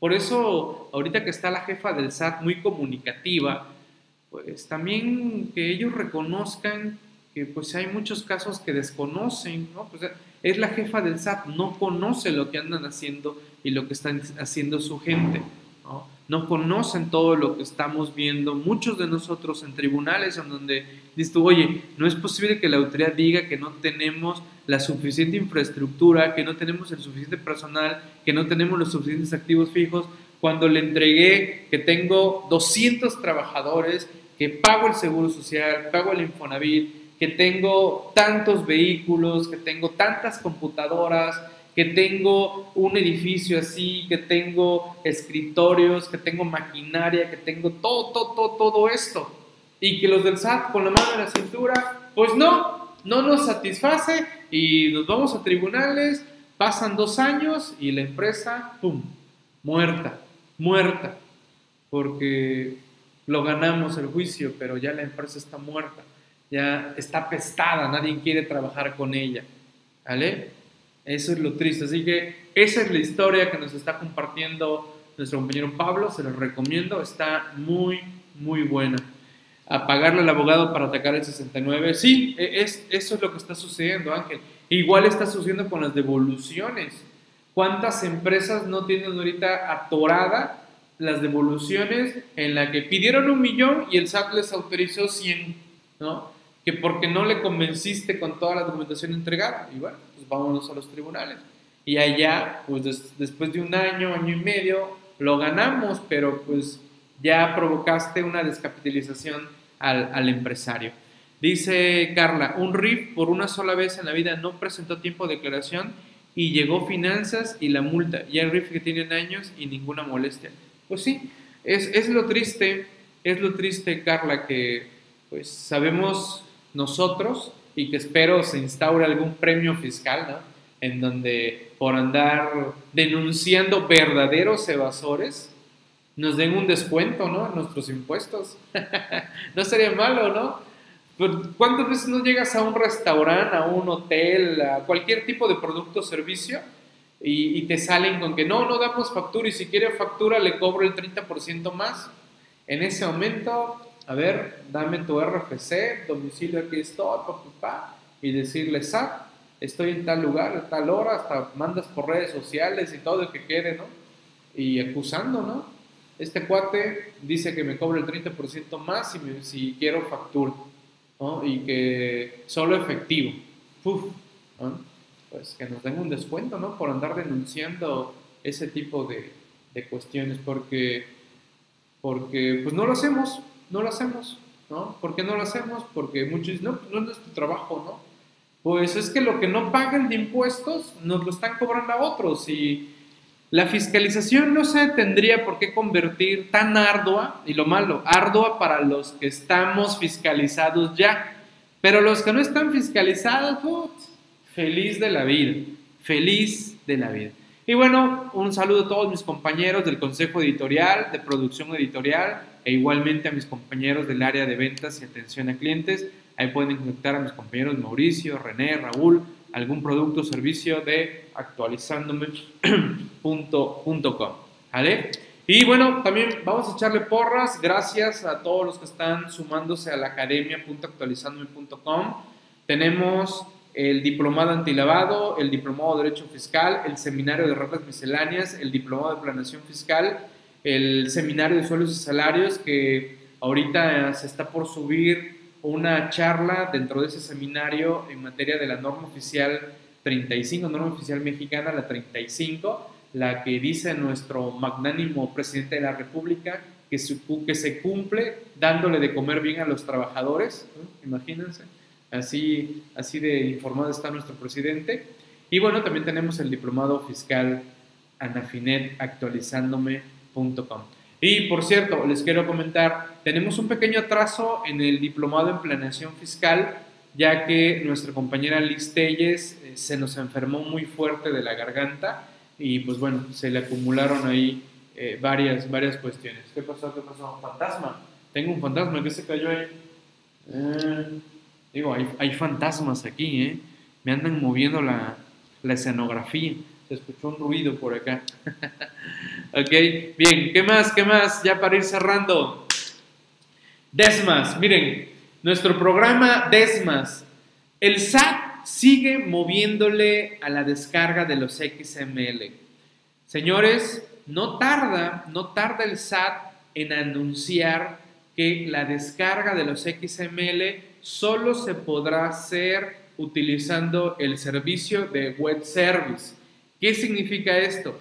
S1: Por eso, ahorita que está la jefa del SAT muy comunicativa, pues también que ellos reconozcan que pues hay muchos casos que desconocen, ¿no? Pues es la jefa del SAT, no conoce lo que andan haciendo y lo que están haciendo su gente, ¿no? No conocen todo lo que estamos viendo, muchos de nosotros en tribunales, en donde dices tú, oye, no es posible que la autoridad diga que no tenemos la suficiente infraestructura, que no tenemos el suficiente personal, que no tenemos los suficientes activos fijos, cuando le entregué que tengo 200 trabajadores, pago el seguro social, pago el Infonavit, que tengo tantos vehículos, que tengo tantas computadoras, que tengo un edificio así, que tengo escritorios, que tengo maquinaria, que tengo todo, todo, todo, todo esto. Y que los del SAT con la mano en la cintura, pues no, no nos satisface y nos vamos a tribunales, pasan dos años y la empresa, ¡pum!, muerta, muerta, porque lo ganamos el juicio, pero ya la empresa está muerta ya está pestada, nadie quiere trabajar con ella. ¿Vale? Eso es lo triste. Así que esa es la historia que nos está compartiendo nuestro compañero Pablo, se los recomiendo, está muy, muy buena. A pagarle al abogado para atacar el 69. Sí, e, es, eso es lo que está sucediendo, Ángel. Igual está sucediendo con las devoluciones. ¿Cuántas empresas no tienen ahorita atorada las devoluciones en la que pidieron un millón y el SAT les autorizó 100? ¿no? que porque no le convenciste con toda la documentación entregada. Y bueno, pues vámonos a los tribunales. Y allá, pues después de un año, año y medio, lo ganamos, pero pues ya provocaste una descapitalización al, al empresario. Dice Carla, un RIF por una sola vez en la vida no presentó tiempo de declaración y llegó finanzas y la multa. Y el RIF que tienen años y ninguna molestia. Pues sí, es, es lo triste, es lo triste, Carla, que pues sabemos nosotros y que espero se instaure algún premio fiscal, ¿no? En donde por andar denunciando verdaderos evasores, nos den un descuento, ¿no? En nuestros impuestos. no sería malo, ¿no? Pues, ¿Cuántas veces no llegas a un restaurante, a un hotel, a cualquier tipo de producto o servicio y, te salen con que no, no damos factura y si quiere factura le cobro el 30% más? En ese momento a ver, dame tu RFC, domicilio aquí estoy, papá, y decirle, SAT, estoy en tal lugar, a tal hora, hasta mandas por redes sociales y todo lo que quede, ¿no? Y acusando, ¿no? Este cuate dice que me cobra el 30% más si, si quiero factura, ¿no? Y que solo efectivo. Uf, Pues que nos den un descuento, ¿no? Por andar denunciando ese tipo de, de cuestiones, porque, porque pues no lo hacemos, no lo hacemos, ¿no? ¿Por qué no lo hacemos? Porque muchos dicen, no, no es nuestro trabajo, ¿no? Pues es que lo que no pagan de impuestos nos lo están cobrando a otros y la fiscalización no se tendría por qué convertir tan ardua, y lo malo, ardua para los que estamos fiscalizados ya, pero los que no están fiscalizados, feliz de la vida, feliz de la vida. Y bueno, un saludo a todos mis compañeros del Consejo Editorial, de Producción Editorial, e igualmente a mis compañeros del área de ventas y atención a clientes. Ahí pueden conectar a mis compañeros Mauricio, René, Raúl, algún producto o servicio de actualizándome.com. ¿Vale? Y bueno, también vamos a echarle porras. Gracias a todos los que están sumándose a la academia.actualizándome.com. Tenemos el diplomado antilavado, el diplomado de Derecho Fiscal, el seminario de reglas misceláneas, el diplomado de planeación fiscal el seminario de sueldos y salarios que ahorita se está por subir una charla dentro de ese seminario en materia de la norma oficial 35, norma oficial mexicana, la 35, la que dice nuestro magnánimo presidente de la República que se cumple dándole de comer bien a los trabajadores, imagínense, así, así de informado está nuestro presidente. Y bueno, también tenemos el diplomado fiscal Anafinet actualizándome y por cierto, les quiero comentar, tenemos un pequeño atraso en el diplomado en planeación fiscal, ya que nuestra compañera Liz Telles eh, se nos enfermó muy fuerte de la garganta y pues bueno, se le acumularon ahí eh, varias, varias cuestiones. ¿Qué pasó? ¿Qué pasó? ¿Fantasma? Tengo un fantasma que se cayó ahí. Eh, digo, hay, hay, fantasmas aquí, ¿eh? Me andan moviendo la, la escenografía se escuchó un ruido por acá. ok, bien, ¿qué más? ¿Qué más? Ya para ir cerrando. Desmas, miren, nuestro programa Desmas. El SAT sigue moviéndole a la descarga de los XML. Señores, no tarda, no tarda el SAT en anunciar que la descarga de los XML solo se podrá hacer utilizando el servicio de web service. ¿Qué significa esto?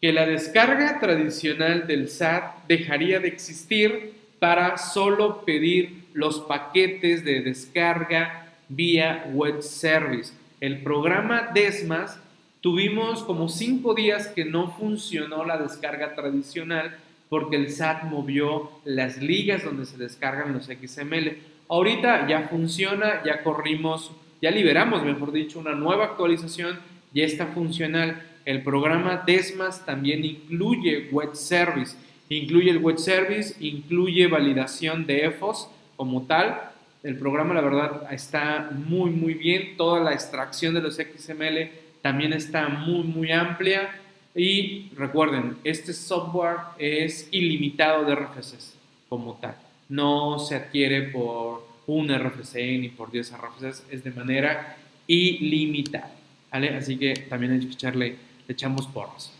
S1: Que la descarga tradicional del SAT dejaría de existir para solo pedir los paquetes de descarga vía web service. El programa Desmas tuvimos como cinco días que no funcionó la descarga tradicional porque el SAT movió las ligas donde se descargan los XML. Ahorita ya funciona, ya corrimos, ya liberamos, mejor dicho, una nueva actualización, ya está funcional. El programa Desmas también incluye web service, incluye el web service, incluye validación de EFOS como tal. El programa, la verdad, está muy, muy bien. Toda la extracción de los XML también está muy, muy amplia y recuerden, este software es ilimitado de RFCs como tal. No se adquiere por un RFC ni por 10 RFCs, es de manera ilimitada. ¿vale? Así que también hay que echarle, le echamos porras.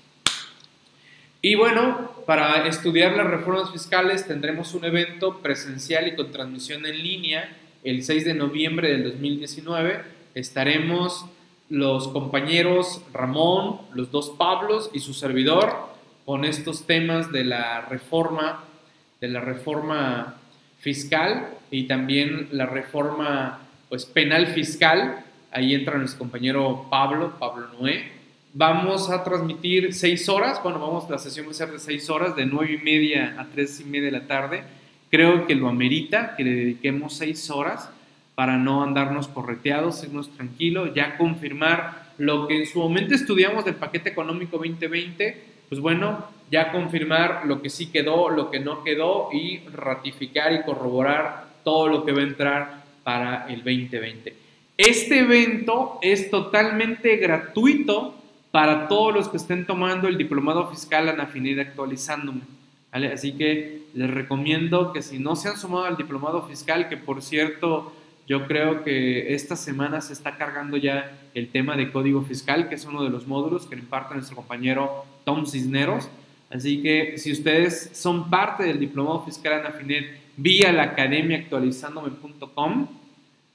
S1: Y bueno, para estudiar las reformas fiscales tendremos un evento presencial y con transmisión en línea el 6 de noviembre del 2019. Estaremos los compañeros Ramón, los dos Pablos y su servidor con estos temas de la reforma, de la reforma fiscal y también la reforma pues, penal fiscal. Ahí entra nuestro compañero Pablo, Pablo Noé. Vamos a transmitir seis horas, bueno, vamos, la sesión va a ser de seis horas, de nueve y media a tres y media de la tarde. Creo que lo amerita, que le dediquemos seis horas para no andarnos correteados, irnos tranquilos, ya confirmar lo que en su momento estudiamos del paquete económico 2020, pues bueno, ya confirmar lo que sí quedó, lo que no quedó y ratificar y corroborar todo lo que va a entrar para el 2020. Este evento es totalmente gratuito para todos los que estén tomando el diplomado fiscal Anafinid actualizándome. Así que les recomiendo que si no se han sumado al diplomado fiscal, que por cierto yo creo que esta semana se está cargando ya el tema de código fiscal, que es uno de los módulos que imparte nuestro compañero Tom Cisneros. Así que si ustedes son parte del Diplomado Fiscal Anafinet vía la academia actualizándome.com,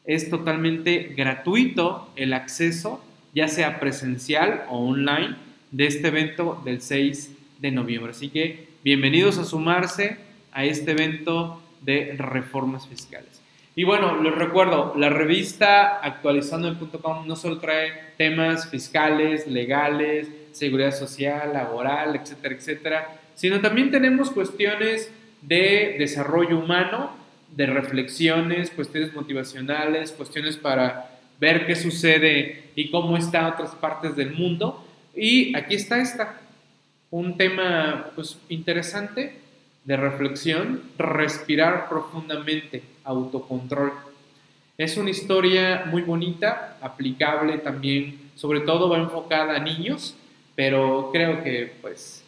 S1: es totalmente gratuito el acceso, ya sea presencial o online, de este evento del 6 de noviembre. Así que bienvenidos a sumarse a este evento de reformas fiscales. Y bueno, les recuerdo, la revista actualizando.com no solo trae temas fiscales, legales, seguridad social, laboral, etcétera, etcétera, sino también tenemos cuestiones de desarrollo humano, de reflexiones, cuestiones motivacionales, cuestiones para ver qué sucede y cómo está otras partes del mundo. Y aquí está esta, un tema pues, interesante de reflexión, respirar profundamente, autocontrol. Es una historia muy bonita, aplicable también, sobre todo va enfocada a niños, pero creo que pues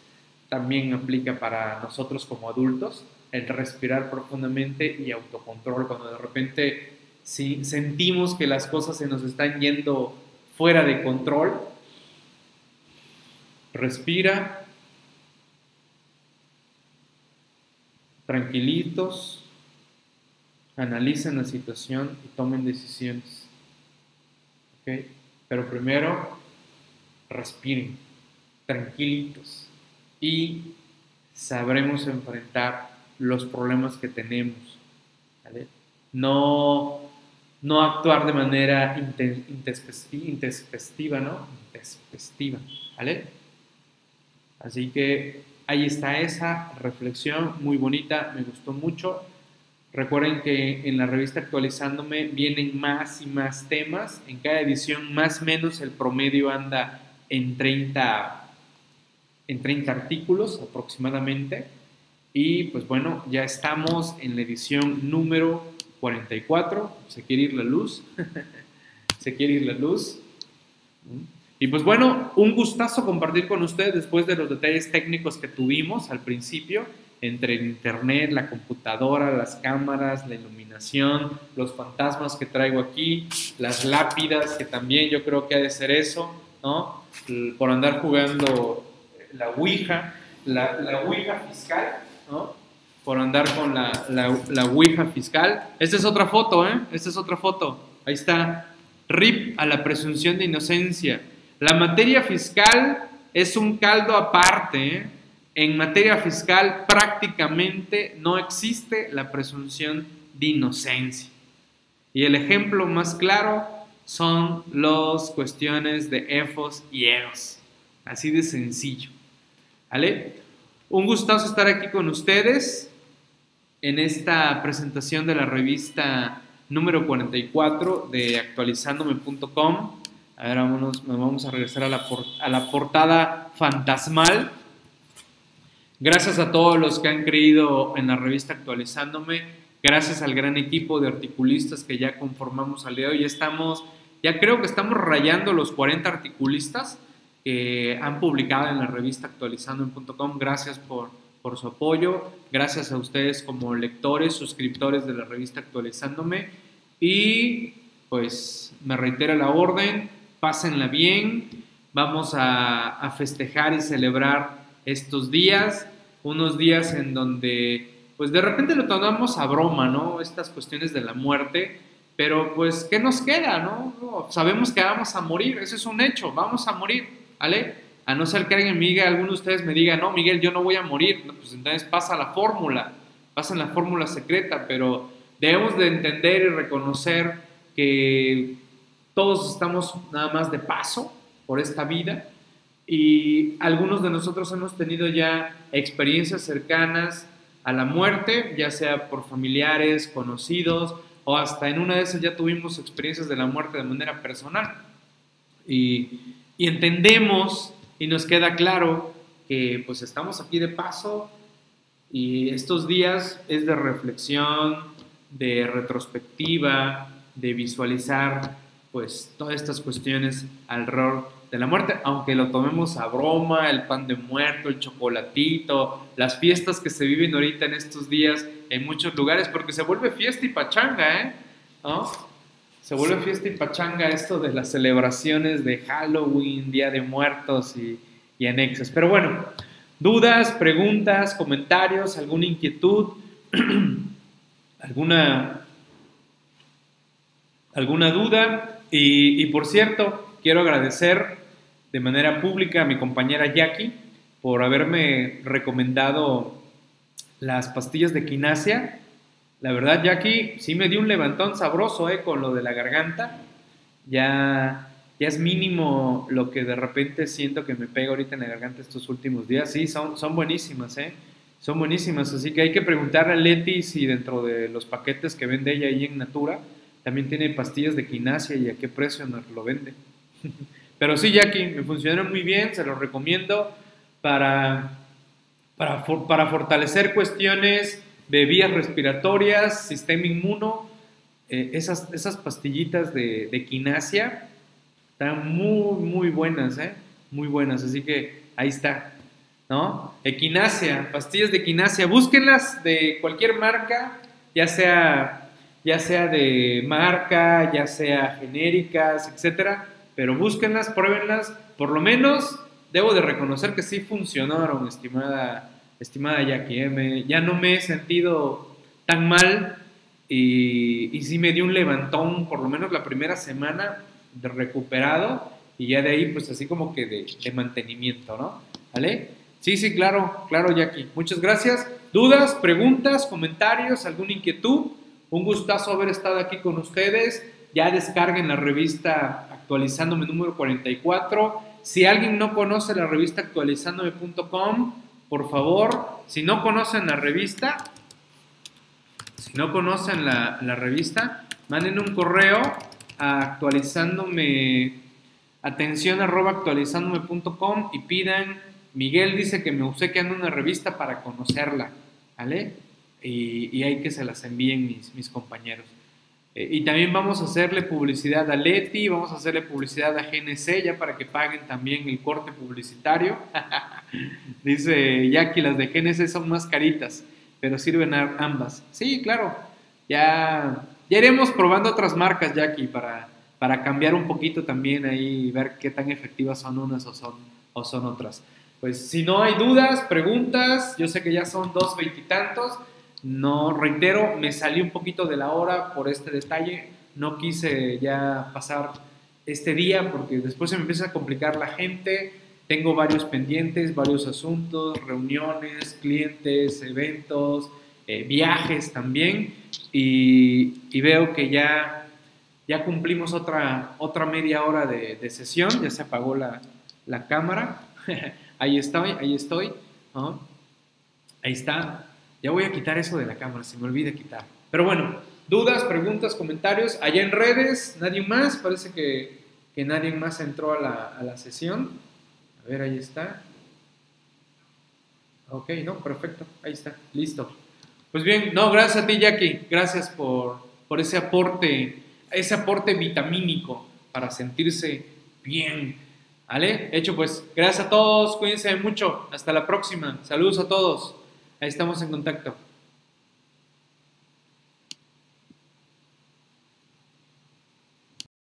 S1: también aplica para nosotros como adultos, el respirar profundamente y autocontrol cuando de repente si sentimos que las cosas se nos están yendo fuera de control. Respira, tranquilitos, analicen la situación y tomen decisiones. Pero primero, respiren, tranquilitos y sabremos enfrentar los problemas que tenemos. No, no actuar de manera intespestiva, ¿no? Intespestiva, ¿vale? Así que ahí está esa reflexión muy bonita, me gustó mucho. Recuerden que en la revista Actualizándome vienen más y más temas. En cada edición más o menos el promedio anda en 30, en 30 artículos aproximadamente. Y pues bueno, ya estamos en la edición número 44. Se quiere ir la luz. Se quiere ir la luz. Y pues bueno, un gustazo compartir con ustedes después de los detalles técnicos que tuvimos al principio. entre el internet, la computadora, las cámaras, la iluminación, los fantasmas que traigo aquí, las lápidas, que también yo creo que ha de ser eso, ¿no? Por andar jugando la Ouija, la, la fiscal, ¿no? Por andar con la, la, la Ouija fiscal. Esta es otra foto, ¿eh? Esta es otra foto. Ahí está. RIP a la presunción de inocencia. La materia fiscal es un caldo aparte, ¿eh? en materia fiscal prácticamente no existe la presunción de inocencia. Y el ejemplo más claro son las cuestiones de EFOS y EOS. Así de sencillo. ¿Vale? Un gustazo estar aquí con ustedes en esta presentación de la revista número 44 de actualizandome.com. A ver, vámonos, vamos a regresar a la, a la portada fantasmal Gracias a todos los que han creído en la revista Actualizándome, gracias al gran equipo de articulistas que ya conformamos al día de hoy. Estamos, ya creo que estamos rayando los 40 articulistas que han publicado en la revista actualizandome.com. Gracias por, por su apoyo, gracias a ustedes como lectores, suscriptores de la revista Actualizándome. Y pues me reitero la orden, pásenla bien, vamos a, a festejar y celebrar estos días, unos días en donde pues de repente lo tomamos a broma, ¿no? Estas cuestiones de la muerte, pero pues ¿qué nos queda, no? Sabemos que vamos a morir, eso es un hecho, vamos a morir, ¿vale? A no ser que alguien me diga, alguno de ustedes me diga, no, Miguel, yo no voy a morir, pues entonces pasa la fórmula, pasa la fórmula secreta, pero debemos de entender y reconocer que todos estamos nada más de paso por esta vida y algunos de nosotros hemos tenido ya experiencias cercanas a la muerte, ya sea por familiares, conocidos, o hasta en una de esas ya tuvimos experiencias de la muerte de manera personal. Y, y entendemos y nos queda claro que pues estamos aquí de paso y estos días es de reflexión, de retrospectiva, de visualizar pues todas estas cuestiones alrededor de la muerte, aunque lo tomemos a broma, el pan de muerto, el chocolatito, las fiestas que se viven ahorita en estos días en muchos lugares, porque se vuelve fiesta y pachanga, ¿eh? ¿No? Se vuelve fiesta y pachanga esto de las celebraciones de Halloween, Día de Muertos y, y anexos. Pero bueno, dudas, preguntas, comentarios, alguna inquietud, alguna, alguna duda. Y, y por cierto, quiero agradecer de manera pública a mi compañera Jackie por haberme recomendado las pastillas de quinasia. La verdad, Jackie, sí me dio un levantón sabroso eh, con lo de la garganta. Ya, ya es mínimo lo que de repente siento que me pega ahorita en la garganta estos últimos días. Sí, son, son buenísimas, ¿eh? Son buenísimas. Así que hay que preguntarle a Leti si dentro de los paquetes que vende ella ahí en Natura también tiene pastillas de quinasia y a qué precio nos lo vende. Pero sí, Jackie, me funcionaron muy bien, se los recomiendo para, para, para fortalecer cuestiones de vías respiratorias, sistema inmuno. Eh, esas, esas pastillitas de, de están muy, muy buenas, ¿eh? Muy buenas, así que ahí está, ¿no? Equinacia, pastillas de equinacia, búsquenlas de cualquier marca, ya sea, ya sea de marca, ya sea genéricas, etcétera pero búsquenlas, pruébenlas, por lo menos debo de reconocer que sí funcionaron, estimada, estimada Jackie, ¿eh? ya no me he sentido tan mal y, y sí me dio un levantón, por lo menos la primera semana de recuperado y ya de ahí pues así como que de, de mantenimiento, ¿no? ¿Vale? Sí, sí, claro, claro Jackie, muchas gracias. ¿Dudas, preguntas, comentarios, alguna inquietud? Un gustazo haber estado aquí con ustedes. Ya descarguen la revista actualizándome número 44. Si alguien no conoce la revista actualizándome.com, por favor, si no conocen la revista, si no conocen la, la revista, manden un correo a actualizándome, atención arroba actualizándome.com y pidan, Miguel dice que me en una revista para conocerla, ¿vale? Y, y hay que se las envíen mis, mis compañeros. Eh, y también vamos a hacerle publicidad a Leti, vamos a hacerle publicidad a GNC ya para que paguen también el corte publicitario. Dice Jackie, las de GNC son más caritas, pero sirven ambas. Sí, claro. Ya, ya iremos probando otras marcas, Jackie, para, para cambiar un poquito también ahí y ver qué tan efectivas son unas o son, o son otras. Pues si no hay dudas, preguntas, yo sé que ya son dos veintitantos. No, reitero, me salí un poquito de la hora por este detalle. No quise ya pasar este día porque después se me empieza a complicar la gente. Tengo varios pendientes, varios asuntos, reuniones, clientes, eventos, eh, viajes también. Y, veo que ya, ya cumplimos otra, otra media hora de, sesión. Ya se apagó la, la cámara. ahí estoy, ahí estoy. Ahí está. Ya voy a quitar eso de la cámara, se me olvida quitar. Pero bueno, dudas, preguntas, comentarios. Allá en redes, nadie más. Parece que, nadie más entró a la, a la sesión. A ver, ahí está. Ok, no, perfecto. Ahí está, listo. Pues bien, no, gracias a ti, Jackie. Gracias por, por ese aporte, ese aporte vitamínico para sentirse bien. ¿Vale? Hecho, pues, gracias a todos. Cuídense mucho. Hasta la próxima. Saludos a todos. Ahí estamos en contacto.